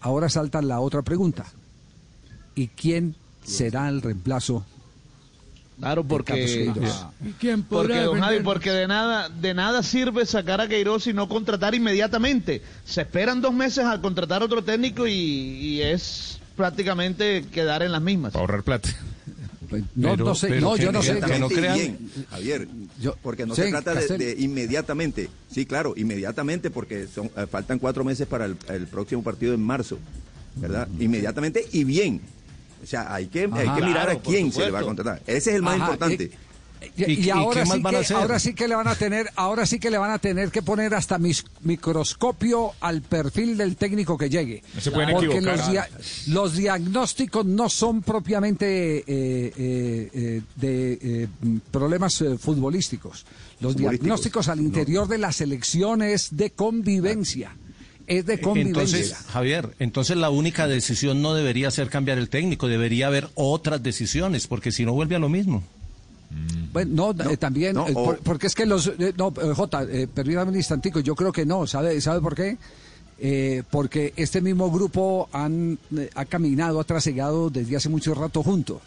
ahora salta la otra pregunta. ¿Y quién será el reemplazo? Claro, de porque, Queiroz? Ah. porque, don Javi, porque de nada, de nada sirve sacar a Queiroz y no contratar inmediatamente. Se esperan dos meses a contratar otro técnico y, y es prácticamente quedar en las mismas. ahorrar plata. No, Pero- no sé, pero no, yo no sé. que no crean- bien, Javier, Yo- porque no sí, se trata de, inmediatamente. Sí, claro, inmediatamente porque son, eh, faltan cuatro meses para el, el próximo partido en marzo, ¿verdad? Inmediatamente y bien. O sea, hay que, hay que mirar Claro, a quién se le va a contratar. Ese es el más Ajá, importante. y- Y, ¿Y- y y ahora, sí que, ahora sí que le van a tener, ahora sí que le van a tener que poner hasta mis, microscopio al perfil del técnico que llegue. No se pueden Porque equivocar. los, dia- los diagnósticos no son propiamente eh, eh, eh, de eh, problemas eh, futbolísticos. Los Futbolísticos, diagnósticos al interior de la selección es de convivencia. Es de convivencia. Entonces, Javier, entonces la única decisión no debería ser cambiar el técnico, debería haber otras decisiones, porque si no vuelve a lo mismo. Bueno, no, eh, también, no, eh, o- por- porque es que los... eh, no, eh, Jota, permítame un instantico, yo creo que no, ¿sabe, sabe por qué? Porque este mismo grupo han, ha caminado, ha trasegado desde hace mucho rato junto.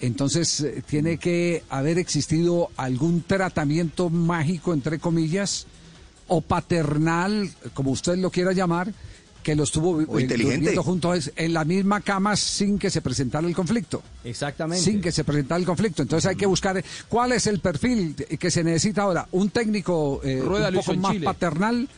Entonces, tiene que haber existido algún tratamiento mágico, entre comillas, o paternal, como usted lo quiera llamar, que los tuvo O eh, inteligente. durmiendo juntos en la misma cama sin que se presentara el conflicto Exactamente. sin que se presentara el conflicto. Entonces hay que buscar cuál es el perfil que se necesita ahora. Un técnico eh, Rueda un poco más Chile. paternal.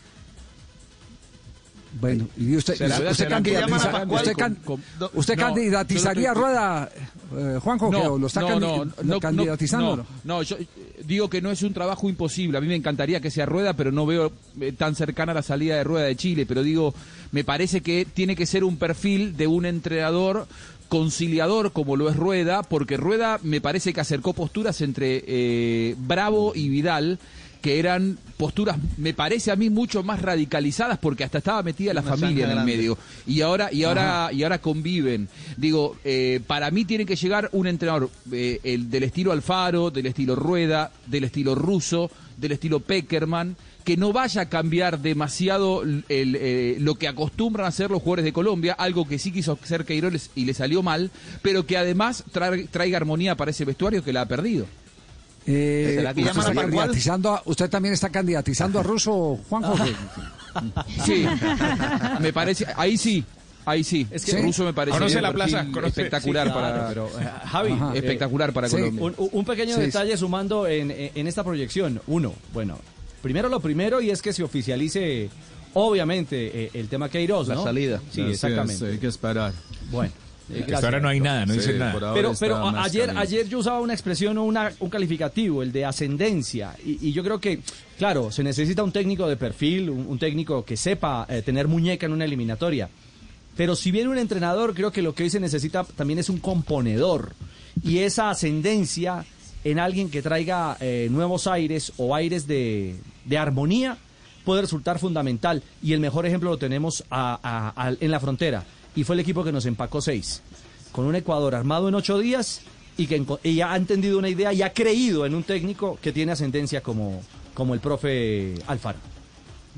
Bueno, y usted, ¿Será- usted, será candidatiza- Pascual usted, con- can- con- no, usted no, candidatizaría no Rueda, eh, Juanjo, que o lo está candi- candidatizando. No, no, yo eh, digo que no es un trabajo imposible. A mí me encantaría que sea Rueda, pero no veo eh, tan cercana la salida de Rueda de Chile. Pero digo, me parece que tiene que ser un perfil de un entrenador conciliador como lo es Rueda, porque Rueda me parece que acercó posturas entre eh, Bravo y Vidal que eran posturas, me parece a mí, mucho más radicalizadas porque hasta estaba metida la Una familia en el grande. medio. Y ahora y ahora y ahora conviven. Digo eh, para mí tiene que llegar un entrenador eh, el del estilo Alfaro del estilo Rueda del estilo Russo del estilo Peckerman que no vaya a cambiar demasiado el, eh, lo que acostumbran a hacer los jugadores de Colombia algo que sí quiso hacer Queiroz y le salió mal pero que además tra- traiga armonía para ese vestuario que la ha perdido Eh, ¿Será que usted, está candidatizando a- ¿Usted también está candidatizando a Russo, Juanjo? sí me parece ahí sí Ahí sí, Es que- Russo me parece Conoce la plaza, perfil conoce- espectacular Sí, claro, para pero, eh, Javi, Ajá. eh, espectacular para sí. Colombia. Un, un pequeño Sí, detalle sumando en, en esta proyección. Uno, bueno, primero lo primero y es que se oficialice, obviamente, eh, el tema Queiroz, La salida. Sí, Así exactamente. es, hay que esperar. Bueno. Eh, Hasta gracias. ahora no hay nada, no Sí, dicen nada. Pero, pero ayer, caliente. ayer yo usaba una expresión o una, un calificativo, el de ascendencia. Y, y yo creo que, claro, se necesita un técnico de perfil, un, un técnico que sepa eh, tener muñeca en una eliminatoria. Pero si viene un entrenador, creo que lo que hoy se necesita también es un componedor. Y esa ascendencia en alguien que traiga eh, nuevos aires o aires de, de armonía puede resultar fundamental. Y el mejor ejemplo lo tenemos a- a- a- en la frontera. Y fue el equipo que nos empacó seis. Con un Ecuador armado en ocho días y que y ha entendido una idea y ha creído en un técnico que tiene ascendencia como, como el profe Alfaro.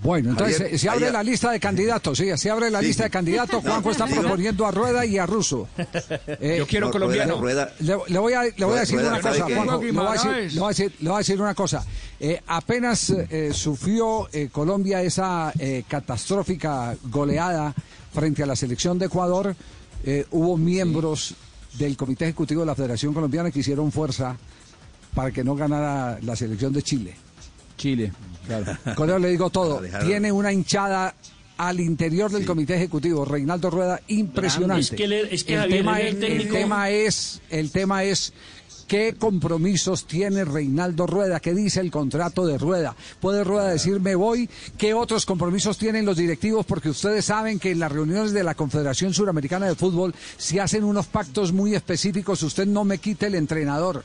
Bueno, entonces Ayer- eh, se abre ayer- la lista de candidatos, sí, se abre la Sí, lista de candidatos. Juanjo está proponiendo a Rueda y a Russo. Eh, Yo quiero No, colombiano. Rueda- Le, le voy a, le voy a decir Rueda, una ¿sabe cosa? Juanjo. Le voy a decir, le voy a decir- le voy a decir una cosa. Eh, apenas eh, sufrió eh, Colombia esa eh, catastrófica goleada frente a la selección de Ecuador, eh, hubo miembros del Comité Ejecutivo de la Federación Colombiana que hicieron fuerza para que no ganara la selección de Chile. Chile, claro. Con eso le digo todo. Tiene una hinchada al interior del comité ejecutivo, Reinaldo Rueda, impresionante. Es que le- es que el, tema el es, el técnico- tema es, el tema es qué compromisos tiene Reinaldo Rueda, qué dice el contrato de Rueda. Puede Rueda decir me voy, qué otros compromisos tienen los directivos, porque ustedes saben que en las reuniones de la Confederación Suramericana de Fútbol se hacen unos pactos muy específicos. Usted no me quite el entrenador.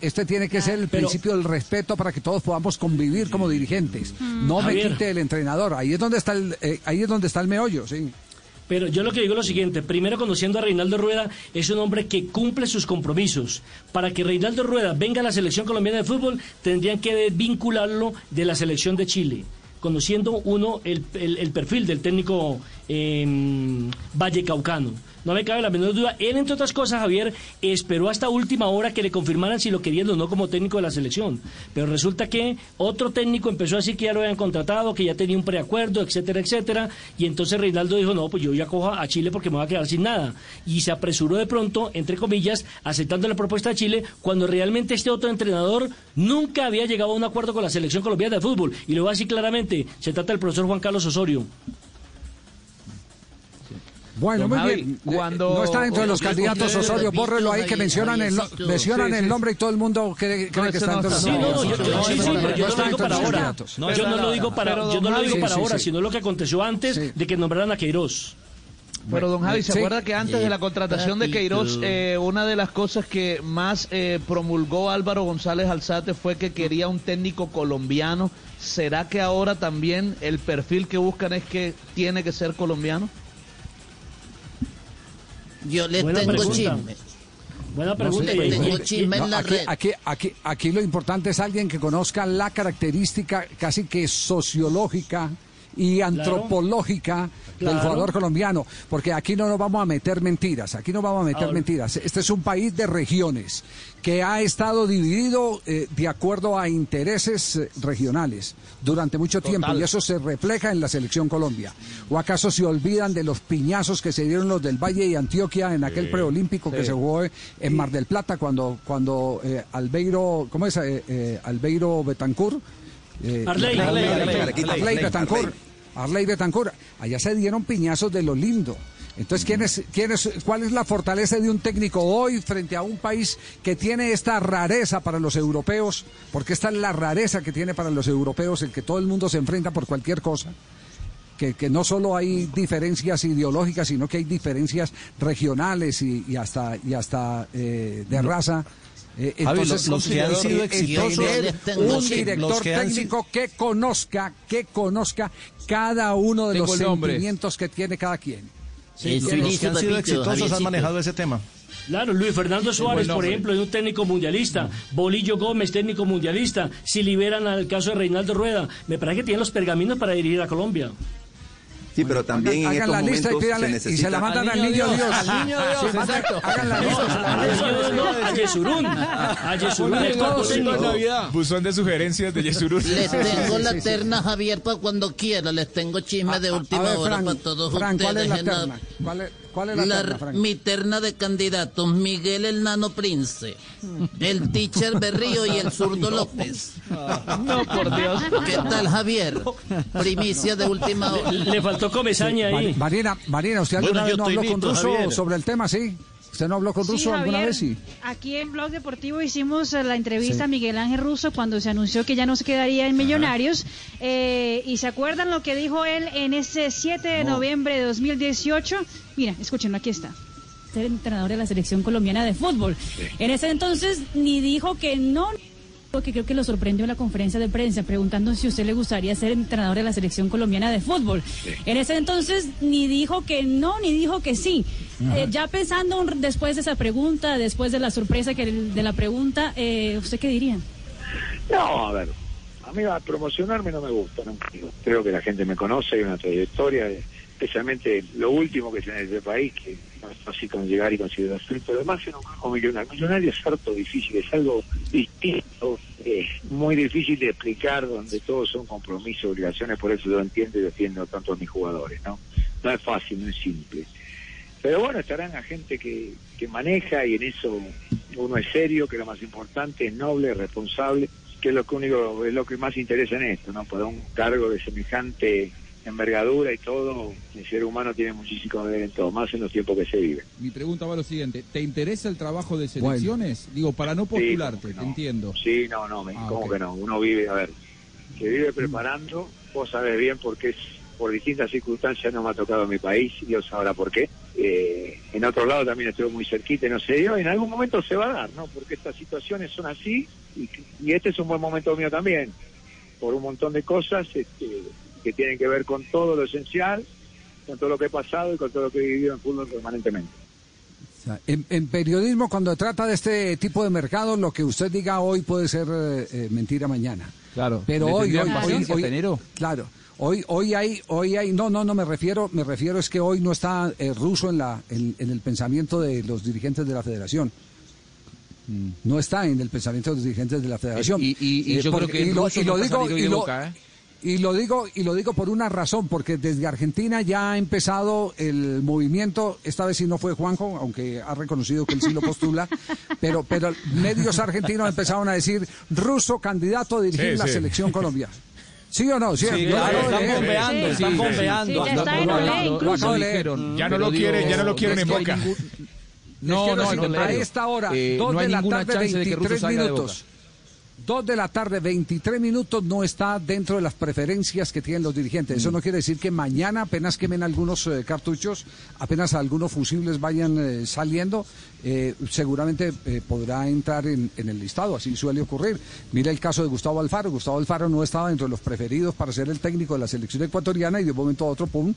Este tiene que ser el Pero- principio del respeto para que todos podamos convivir como dirigentes. No me quite el entrenador. Ahí es donde está el, eh, ahí es donde está el meollo, sí. Pero yo lo que digo es lo siguiente, primero conociendo a Reinaldo Rueda, es un hombre que cumple sus compromisos. Para que Reinaldo Rueda venga a la selección colombiana de fútbol, tendrían que vincularlo de la selección de Chile. Conociendo uno el, el- perfil del técnico eh, vallecaucano. No me cabe la menor duda. Él, entre otras cosas, Javier, esperó hasta última hora que le confirmaran si lo querían o no como técnico de la selección. Pero resulta que otro técnico empezó a decir que ya lo habían contratado, que ya tenía un preacuerdo, etcétera, etcétera. Y entonces Reinaldo dijo, no, pues yo ya cojo a Chile porque me voy a quedar sin nada. Y se apresuró de pronto, entre comillas, aceptando la propuesta de Chile, cuando realmente este otro entrenador nunca había llegado a un acuerdo con la selección colombiana de fútbol. Y lo voy a decir claramente, se trata del profesor Juan Carlos Osorio. Bueno, muy bien. cuando- No está dentro de los candidatos Osorio, bórrelo ahí que mencionan el, no- mencionan Sí, el sí. nombre y todo el mundo cree, cree No, que está dentro de los está. Sí, no, no, yo, candidatos. yo- sí, sí, pero yo no lo digo para ahora. candidatos. yo no lo digo para, yo no lo digo para ahora, sino lo que aconteció antes de que nombraran a Queiroz. Pero don Javi, ¿se Sí. acuerda que antes de la contratación de Queiroz, eh, una de las cosas que más eh, promulgó Álvaro González Alzate fue que quería un técnico colombiano? ¿Será que ahora también el perfil que buscan es que tiene que ser colombiano? Yo les Buena tengo pregunta. chisme. Buena pregunta. y- tengo chisme en la aquí, red. aquí, aquí, aquí lo importante es alguien que conozca la característica casi que sociológica y antropológica del Claro. jugador colombiano, porque aquí no nos vamos a meter mentiras, aquí no vamos a meter Ahora. mentiras. Este es un país de regiones que ha estado dividido eh, de acuerdo a intereses eh, regionales durante mucho tiempo y eso se refleja en la selección Colombia. ¿O acaso se olvidan de los piñazos que se dieron los del Valle y Antioquia en aquel preolímpico que se jugó en Mar del Plata cuando cuando eh, Albeiro, ¿cómo es? Eh, Albeiro Betancur eh, Arley. Arley, Arley, Arley, Arley Betancur. Arley Betancur. Allá se dieron piñazos de lo lindo. Entonces, ¿quién es, quién es, ¿cuál es la fortaleza de un técnico hoy frente a un país que tiene esta rareza para los europeos? Porque esta es la rareza que tiene para los europeos, el que todo el mundo se enfrenta por cualquier cosa. Que, que no solo hay diferencias ideológicas, sino que hay diferencias regionales y, y hasta, y hasta eh, de raza. Eh, entonces, los- los que han sido exitosos, tengo un los director los que han sido- técnico que conozca, que conozca cada uno de Tengo los sentimientos que tiene cada quien. Sí, Los sí, que han sido exitosos han manejado ese tema. Claro, Luis Fernando Suárez, por ejemplo, es un técnico mundialista. Bolillo Gómez, técnico mundialista. Si liberan al caso de Reinaldo Rueda, me parece que tienen los pergaminos para dirigir a Colombia. Sí, pero también hagan, en hagan estos la lista y, momentos pídanle- se y necesita... se la mandan al niño Dios. Al niño Dios, Sí, exacto. hagan la lista. no, a Yesurún. A Yesurún. Buzón de sugerencias de Yesurún. Les tengo la terna, Javier, para cuando quiera. Les tengo chisme de última hora para todos Fran, ¿cuál es ustedes. la- terna? ¿Cuál es, cuál es la, La- terna, mi terna de candidatos, Miguel el Nano Prince, el teacher Berrío y el zurdo López. No, por Dios. ¿Qué tal, Javier? Primicia de última hora. Le faltó comezaña Mari- ahí. Marina, Marina, ¿usted Bueno, alguna vez yo no habló con listo, Russo Javier. sobre el tema, sí? ¿Usted no habló con Sí, Russo alguna vez? Sí. Aquí en Blog Deportivo hicimos eh, la entrevista Sí. a Miguel Ángel Russo cuando se anunció que ya no se quedaría en Millonarios. Eh, y se acuerdan lo que dijo él en ese 7 de noviembre de 2018. Mira, escúchenlo, aquí está. ser entrenador de la selección colombiana de fútbol. En ese entonces ni dijo que no, que creo que lo sorprendió en la conferencia de prensa preguntando si usted le gustaría ser entrenador de la selección colombiana de fútbol. En ese entonces ni dijo que no, ni dijo que sí. Eh, ya pensando un- después de esa pregunta, después de la sorpresa que de la pregunta, eh, ¿usted qué diría? No, a ver, a mí a promocionarme no me gusta, ¿no? Creo que la gente me conoce, hay una trayectoria, eh, especialmente lo último que tiene este país, que no es fácil con llegar y conseguir el fruto. Además, yo no conozco millonario. Millonario es harto difícil, es algo distinto, eh, muy difícil de explicar, donde todos son compromisos, obligaciones, por eso yo entiendo y defiendo tanto a mis jugadores, ¿no? No es fácil, no es simple. Pero bueno, estarán a gente que, que maneja y en eso uno es serio, que lo más importante es noble, responsable, que es lo que único, es lo que más interesa en esto, ¿no? Para un cargo de semejante envergadura y todo, el ser humano tiene muchísimo que ver en todo, más en los tiempos que se viven. Mi pregunta va a lo siguiente, ¿te interesa el trabajo de selecciones? Digo, para no postularte, Sí, te no. entiendo. Sí, no, no, me- Ah, ¿cómo ok. que no? Uno vive, a ver, se vive preparando, vos sabés bien porque es por distintas circunstancias no me ha tocado en mi país, Dios sabrá por qué. Eh, en otro lado también estuve muy cerquita y no se dio, en algún momento se va a dar, ¿no? Porque estas situaciones son así y, y este es un buen momento mío también, por un montón de cosas este, que tienen que ver con todo lo esencial, con todo lo que he pasado y con todo lo que he vivido en fútbol permanentemente. En, en periodismo, cuando trata de este tipo de mercado, lo que usted diga hoy puede ser eh, eh, mentira mañana. Claro. Pero ¿Le hoy, hoy, hoy, paciencia hoy- hasta enero? claro, Hoy, hoy hay, hoy hay, no, no, no me refiero, me refiero es que hoy no está eh, ruso en la, en, en el pensamiento de los dirigentes de la Federación. No está en el pensamiento de los dirigentes de la Federación. Y- y- y Eh, yo porque- creo que y lo, Russo y lo no digo, y lo- Boca, ¿eh? Y lo digo, y lo digo por una razón, porque desde Argentina ya ha empezado el movimiento, esta vez sí no fue Juanjo, aunque ha reconocido que él sí lo postula, pero, pero medios argentinos empezaron a decir ruso candidato a dirigir Sí, la sí. selección Colombiana. ¿Sí o no? Sí, Sí, claro, están bombeando, Sí, están bombeando. sí, ya está en olé, incluso. Ya no lo quiere- digo, ya no lo quieren en Boca. No, no, al a esta hora, Eh, 2 no hay de la tarde, chance de que Russo 23 salga de Boca. minutos. 2 de la tarde, 23 minutos, no está dentro de las preferencias que tienen los dirigentes. Mm. Eso no quiere decir que mañana apenas quemen algunos eh, cartuchos, apenas algunos fusibles vayan eh, saliendo, eh, seguramente eh, podrá entrar en, en el listado, así suele ocurrir. Mira el caso de Gustavo Alfaro. Gustavo Alfaro no estaba dentro de los preferidos para ser el técnico de la selección ecuatoriana y de un momento a otro, pum,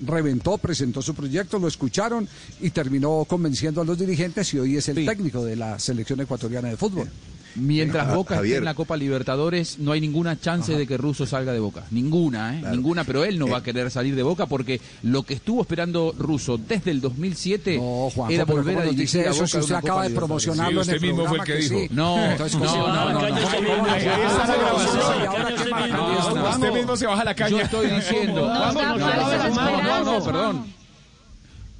reventó, presentó su proyecto, lo escucharon y terminó convenciendo a los dirigentes y hoy es el Sí. técnico de la selección ecuatoriana de fútbol. Mientras Boca esté Javier. en la Copa Libertadores, no hay ninguna chance de que Russo salga de Boca. Ninguna, ¿eh? Ninguna, pero él no va a querer salir de Boca porque lo que estuvo esperando Russo desde el 2007 No, Juanjo, era volver ¿cómo a dirigir a eso Boca si usted una acaba de promocionarlo Sí, en el mismo fue el que dijo. No, Entonces, no, ¿cómo se no, no, Caño, no. ese mismo. ¿Cómo se va? Ahí está la grabación. ¿Y ahora qué marca? No, no, Usted mismo se baja la caña. Yo estoy diciendo. No, no, no, perdón.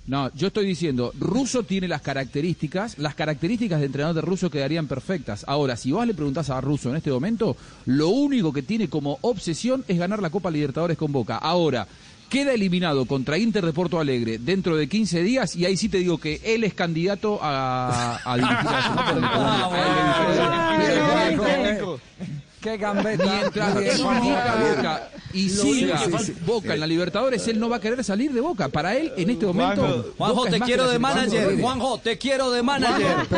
No, yo estoy diciendo, Russo tiene las características, las características de entrenador de Russo quedarían perfectas. Ahora, si vos le preguntás a Russo en este momento, lo único que tiene como obsesión es ganar la Copa Libertadores con Boca. Ahora, queda eliminado contra Inter de Porto Alegre dentro de 15 días y ahí sí te digo que él es candidato a, a dirigir a Qué gambeta. Mientras dirija Boca y siga que Boca en la Libertadores, él no va a querer salir de Boca. Para él, en este momento, Juanjo, te quiero que de manager. Juanjo, te quiero de manager.